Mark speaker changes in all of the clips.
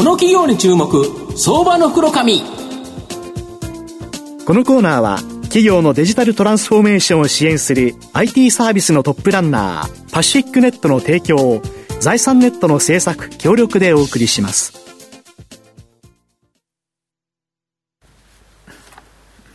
Speaker 1: この企業に注目相場の袋紙。
Speaker 2: このコーナーは企業のデジタルトランスフォーメーションを支援する IT サービスのトップランナーパシフィックネットの提供を財産ネットの制作協力でお送りします。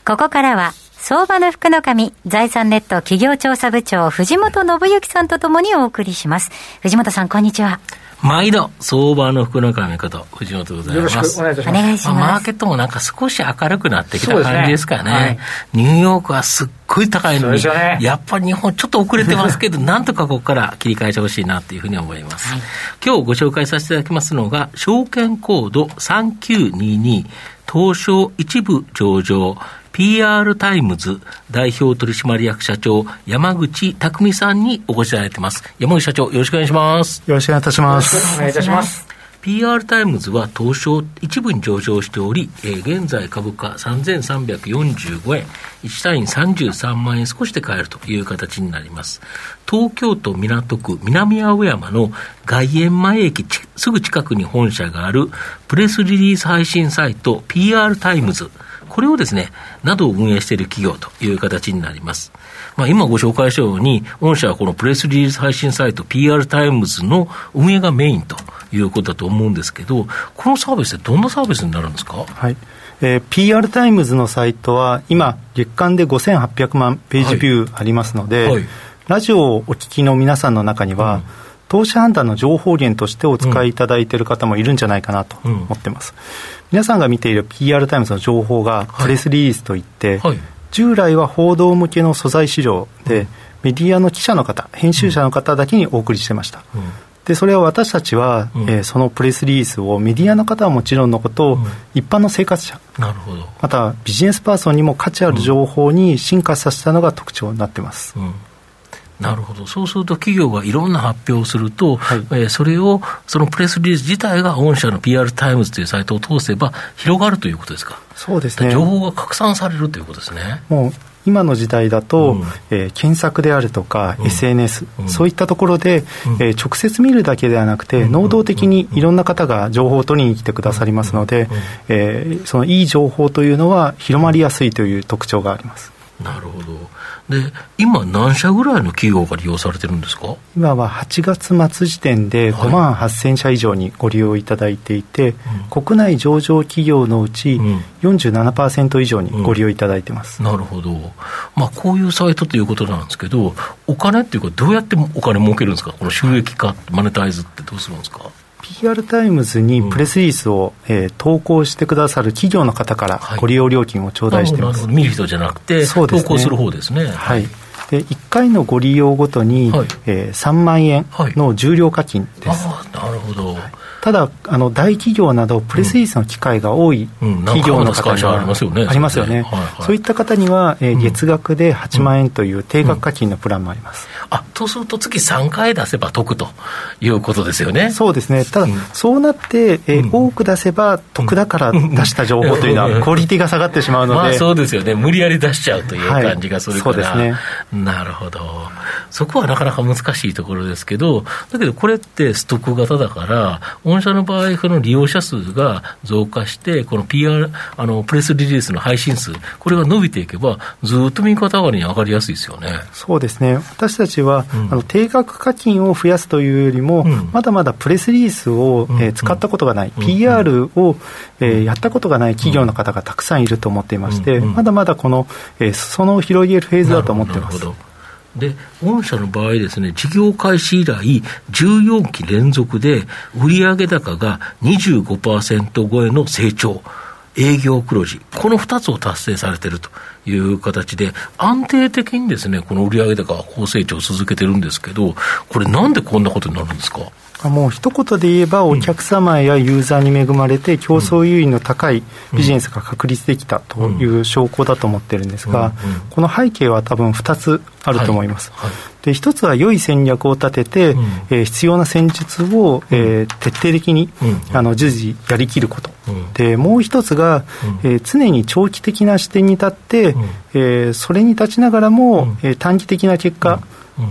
Speaker 3: ここからは相場の福の神、財産ネット企業調査部長、藤本信之さんとともにお送りします。藤本さん、こんにちは。
Speaker 4: 毎度、相場の福の神こと、藤本でございます。よろしくお願いします。お願いします。マーケットもなんか少し明るくなってきた感じですかね。ねはい、ニューヨークはすっごい高いのに、ね、やっぱり日本ちょっと遅れてますけど、なんとかここから切り替えてほしいなというふうに思います。はい、今日ご紹介させていただきますのが、証券コード3922、東証一部上場、PR タイムズ代表取締役社長、山口拓己さんにお越しいただいてます。山口社長、よろしくお願いします。
Speaker 5: よろしくお願いいたします。
Speaker 6: お願いいたします。
Speaker 4: PR タイムズは東証一部に上場しており、えー、現在株価3345円、1単位33万円少しで買えるという形になります。東京都港区南青山の外苑前駅すぐ近くに本社があるプレスリリース配信サイト PR TIMES。これをですね、などを運営している企業という形になります。まあ、今ご紹介したように、御社はこのプレスリリース配信サイト PR タイムズの運営がメインということだと思うんですけど、このサービスってどんなサービスになるんですか？
Speaker 5: はい。えー、PR タイムズのサイトは今、月間で5800万ページビューありますので、はいはい、ラジオをお聞きの皆さんの中には、うん投資判断の情報源としてお使いいただいている方もいるんじゃないかなと思ってます、うん、皆さんが見ている PR タイムズの情報がプレスリリースといって、はい。はい、従来は報道向けの素材資料で、うん、メディアの記者の方編集者の方だけにお送りしてました、うん、でそれは私たちは、うん、えー、そのプレスリリースをメディアの方はもちろんのことを、一般の生活者。
Speaker 4: なるほど。
Speaker 5: またビジネスパーソンにも価値ある情報に進化させたのが特徴になってます、
Speaker 4: なるほど、そうすると企業がいろんな発表をすると、はい、えー、それを、そのプレスリリース自体が御社の PR タイムズというサイトを通せば、広がるということですか？
Speaker 5: そうですね。
Speaker 4: 情報が拡散されるということですね。
Speaker 5: もう今の時代だと、うん、えー、検索であるとか、うん、SNS、うん、そういったところで、えー、直接見るだけではなくて、能動的にいろんな方が情報を取りに来てくださりますので、えー、そのいい情報というのは広まりやすいという特徴があります。
Speaker 4: なるほど。で、今、何社ぐらいの企業が利用されてるんですか？
Speaker 5: 今は8月末時点で5万8000社以上にご利用いただいていて、はい、国内上場企業のうち47%以上にご利用いただいてます、
Speaker 4: うんうん、なるほど、まあ、こういうサイトということなんですけど、お金っていうか、どうやってお金儲けるんですか、この収益化、マネタイズってどうするんですか？
Speaker 5: PR タイムズにプレスリリースを、うん、えー、投稿してくださる企業の方からご利用料金を頂戴しています、
Speaker 4: はい、見る人じゃなくて、そうですね、投稿する方ですね。
Speaker 5: はい、で1回のご利用ごとに、はい、えー、3万円の重量課金です。
Speaker 4: はい、なるほど、はい
Speaker 5: ただあの大企業などプレスリリースの機会が多い企業の方には、
Speaker 4: ありますよね
Speaker 5: ありますよね、はいはい、そういった方には、えー、月額で8万円という定額課金のプランもあります、
Speaker 4: うん、あとすると月3回出せば得ということですよね。
Speaker 5: そうですね。ただ、うん、そうなって、えー、多く出せば得だから出した情報というのはクオリティが下がってしまうので、まあ、
Speaker 4: そうですよね。無理やり出しちゃうという感じがするから、はい、そうですねなるほど。そこはなかなか難しいところですけどだけどこれってストック型だから御社の場合その利用者数が増加して、この PR、あの、プレスリリースの配信数、これが伸びていけば、ずっと右肩上がりに上がりやすいですよね。
Speaker 5: そうですね。私たちは、うん、あの、定額課金を増やすというよりも、うん、まだまだプレスリリースを、えー、使ったことがない、うん、PR を、えー、やったことがない企業の方がたくさんいると思っていまして、まだまだこの、えー、その広げるフェーズだと思っています。
Speaker 4: で、御社の場合ですね、事業開始以来、14期連続で、売上高が25%超えの成長、営業黒字、この2つを達成されているという形で、安定的にですね、この売上高は高成長を続けてるんですけど、これ、なんでこんなことになるんですか？
Speaker 5: もう一言で言えば、お客様やユーザーに恵まれて、競争優位の高いビジネスが確立できたという証拠だと思ってるんですが、この背景は多分2つあると思います。はい。はい。で一つは良い戦略を立てて、うん、えー、必要な戦術を、えー、徹底的に、うん、あの随時やりきること、うん、でもう一つが、うん、えー、常に長期的な視点に立って、うん、えー、それに立ちながらも、うん、えー、短期的な結果、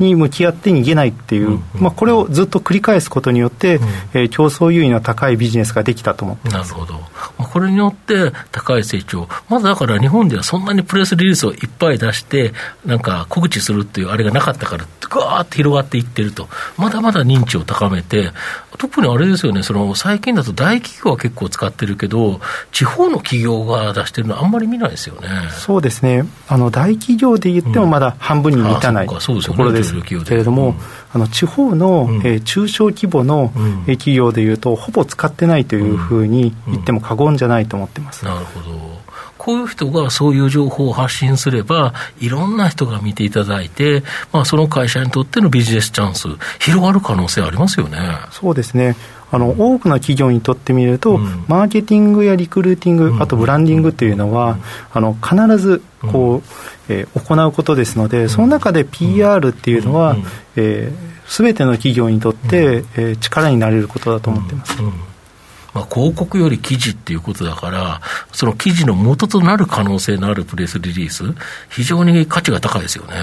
Speaker 5: に向き合って逃げないっていう、まあ、これをずっと繰り返すことによって、えー、競争優位の高いビジネスができたと思って
Speaker 4: なるほど、まあ、これによって高い成長、まずだから日本ではそんなにプレスリリースをいっぱい出して、なんか告知するっていうあれがなかったから、ガーって広がっていってると、まだまだ認知を高めて、特にあれですよね、その最近だと大企業は結構使ってるけど、地方の企業が出してるのはあんまり見ないですよね。
Speaker 5: そうですね。あの大企業で言ってもまだ半分に満たない、うん、ところです。けれども、あの地方の、うん、えー、中小規模の、うん、企業でいうと、ほぼ使ってないというふうに言っても過言じゃないと思ってます。
Speaker 4: なるほどこういう人がそういう情報を発信すれば、いろんな人が見ていただいて、まあ、その会社にとってのビジネスチャンス、広がる可能性ありますよね。
Speaker 5: そうですね。あの多くの企業にとってみると、うん、マーケティングやリクルーティング、うん、あとブランディングというのは、あの必ずこう、えー、行うことですので、その中で PR っていうのは、えー、全ての企業にとって、えー、力になれることだと思っています。
Speaker 4: まあ、広告より記事っていうことだから、その記事の元となる可能性のあるプレスリリース、非常に価値が高いですよね。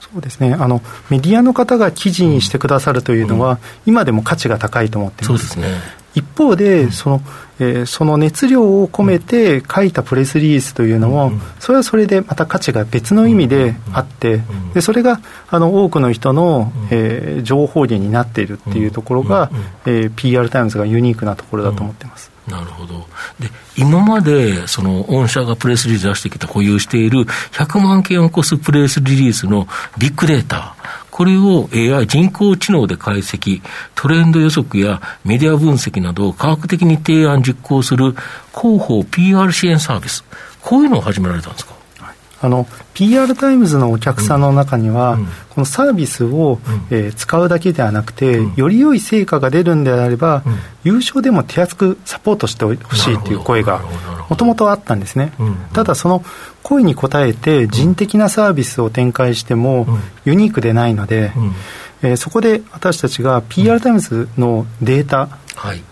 Speaker 5: そうですねあのメディアの方が記事にしてくださるというのは、うん、今でも価値が高いと思っています。
Speaker 4: そうですね
Speaker 5: 一方で、そのえー、その熱量を込めて書いたプレスリリースというのも、それはそれでまた価値が別の意味であって、でそれがあの多くの人の、えー、情報源になっているっていうところが、えー、PR タイムズがユニークなところだと思ってます。
Speaker 4: なるほど。で、今まで、その、御社がプレスリリース出してきた、保有している100万件を超すプレスリリースのビッグデータ、これを AI、人工知能で解析、トレンド予測やメディア分析などを科学的に提案実行する広報 PR 支援サービス、こういうのを始められたんですか？
Speaker 5: あの PR タイムズのお客さんの中には、うん、このサービスを、うん、えー、使うだけではなくて、うん、より良い成果が出るんであれば、有償でも手厚くサポートしてほしいという声がもともとあったんですね、ただその声に応えて人的なサービスを展開してもユニークでないので、えー、そこで私たちが PR タイムズのデータ、はい。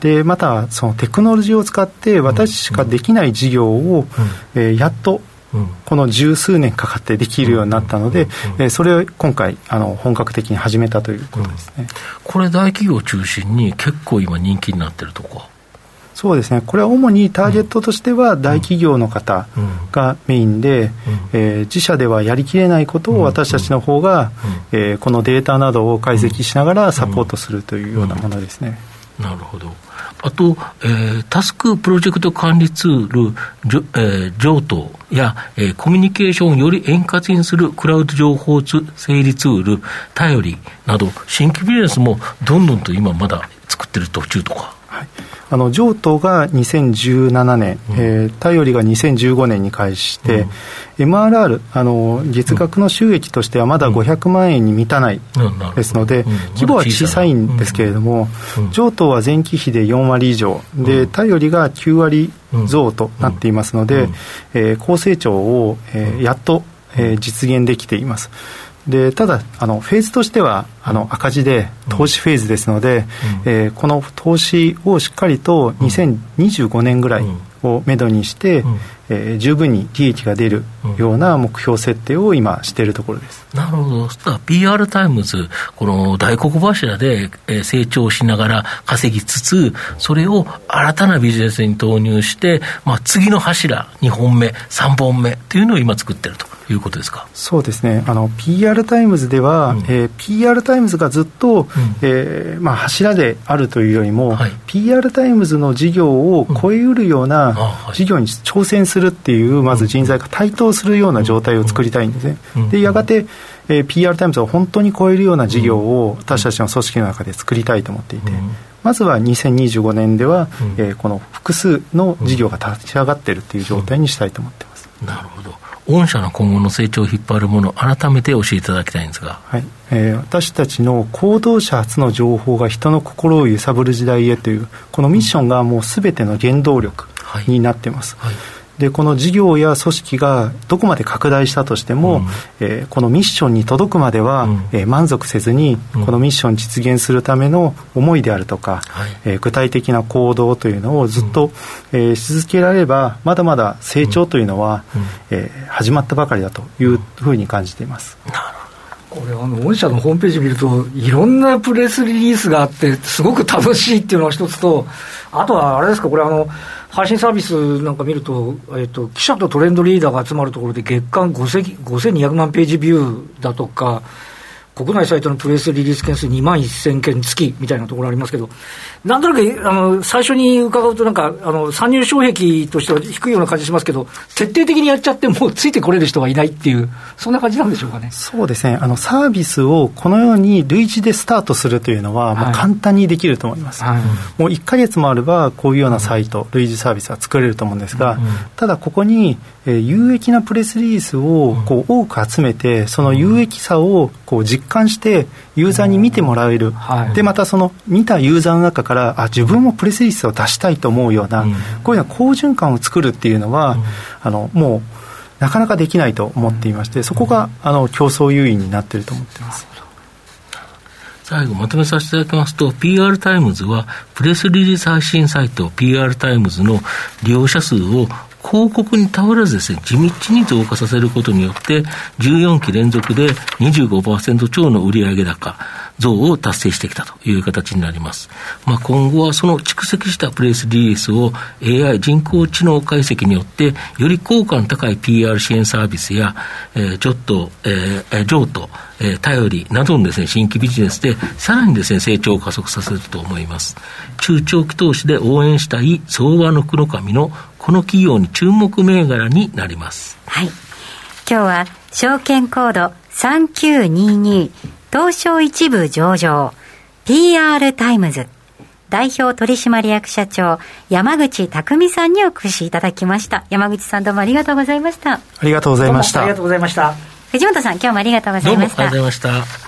Speaker 5: でまたそのテクノロジーを使って私しかできない事業を、えー、やっとこの十数年かかってできるようになったので、えそれを今回あの本格的に始めたということですね、
Speaker 4: これ大企業を中心に結構今人気になってるとこ
Speaker 5: そうですね。これは主にターゲットとしては大企業の方がメインで、えー、自社ではやりきれないことを私たちの方が、えー、このデータなどを解析しながらサポートするというようなものですね。
Speaker 4: なるほどあと、えー、タスクプロジェクト管理ツール、えー、上等や、えー、コミュニケーションをより円滑にするクラウド情報整理ツール、頼りなど、新規ビジネスもどんどんと今まだ作ってる途中とか。
Speaker 5: はい。あの上東が2017年、うん、えー、頼りが2015年に開始して、うん、MRR あの月額の収益としてはまだ500万円に満たないですので、うん、規模は小さい。んですけれども、上東は前期比で4割以上。で頼りが9割増となっていますので、えー、高成長を、えー、やっと、えー、実現できています。でただあのフェーズとしてはあの赤字で投資フェーズですので、うん、えー、この投資をしっかりと2025年ぐらいをめどにして、うん、えー、十分に利益が出るような目標設定を今しているところです。
Speaker 4: なるほど。PR TIMES、この大黒柱で成長しながら稼ぎつつ、それを新たなビジネスに投入して、まあ、次の柱、2本目、3本目というのを今作ってると。いうことですか？
Speaker 5: そうですね、あの PR タイムズでは、うん、えー、PR タイムズがずっと、うん、えー、まあ、柱であるというよりも、はい、PR タイムズの事業を超えうるような事業に挑戦するっていう、まず人材が台頭するような状態を作りたいんですね。でやがてえー、PR タイムズを本当に超えるような事業を私たちの組織の中で作りたいと思っていて、まずは2025年では、うん、えー、この複数の事業が立ち上がっているという状態にしたいと思ってます。
Speaker 4: なるほど御社の今後の成長を引っ張るもの、改めて教えていただきたいんですが、
Speaker 5: はい。えー、私たちの行動者発の情報が人の心を揺さぶる時代へという、このミッションがもうすべての原動力になっています。はいはいでこの事業や組織がどこまで拡大したとしても、うん、えー、このミッションに届くまでは、うん、えー、満足せずに、このミッション実現するための思いであるとか、はい、えー、具体的な行動というのをずっと、うん、えー、し続けられればまだまだ成長というのは、うん、えー、始まったばかりだというふうに感じています。
Speaker 4: なるほど。
Speaker 6: これあの御社のホームページ見るといろんなプレスリリースがあってすごく楽しいっていうのが一つとあとはあれですかこれあの配信サービスなんか見ると、えっと、記者とトレンドリーダーが集まるところで月間5200万ページビューだとか国内サイトのプレスリリース件数2万1000件月みたいなところありますけど、なんとなくあの最初に伺うと、なんかあの参入障壁としては低いような感じしますけど、徹底的にやっちゃって、もうついてこれる人がいないっていう、そんな感じなんでしょうかね。
Speaker 5: そうですね、あのサービスをこのように類似でスタートするというのは、まあ、簡単にできると思います。はい、もう1か月もあれば、こういうようなサイト、類似サービスは作れると思うんですが、ただここに、えー、有益なプレスリリースをこう多く集めて、その有益さをこう実感して、ユーザーに見てもらえる、はい、でまたその見たユーザーの中から、あ自分もプレスリリースを出したいと思うような、うん、こういうような好循環を作るっていうのは、うん、あのもうなかなかできないと思っていまして、そこがあの競争優位になっていると思っています。
Speaker 4: 最後まとめさせていただきますと、PR タイムズは、プレスリリース配信サイト PR タイムズの利用者数を広告に頼らずですね、地道に増加させることによって、14期連続で25%超の売上高増を達成してきたという形になります。まあ、今後はその蓄積したプレスリリースを AI 人工知能解析によって、より効果の高い PR 支援サービスや、えー、ちょっと、えー、譲渡、えー、頼りなどのですね、新規ビジネスで、さらにですね、成長を加速させると思います。中長期投資で応援したい相場の黒髪のこの企業に注目銘柄になります。
Speaker 3: はい。今日は、証券コード3922東証一部上場 PR TIMES。代表取締役社長山口拓己さんにお越しいただきました。山口さんどうもありがとうございました。
Speaker 5: ありがとうございました。
Speaker 6: ありがとうございました。
Speaker 3: 藤本さん今日もありがとうございました。
Speaker 4: ありがとうございました。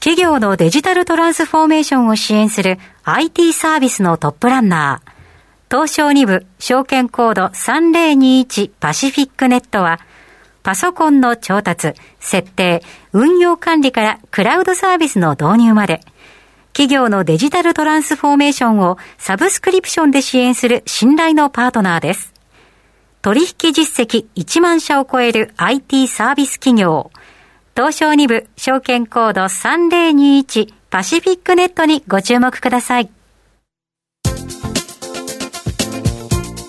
Speaker 3: 企業のデジタルトランスフォーメーションを支援する IT サービスのトップランナー東証2部証券コード3021パシフィックネットは、パソコンの調達、設定、運用管理からクラウドサービスの導入まで、企業のデジタルトランスフォーメーションをサブスクリプションで支援する信頼のパートナーです。取引実績1万社を超える IT サービス企業、東証2部証券コード3021パシフィックネットにご注目ください。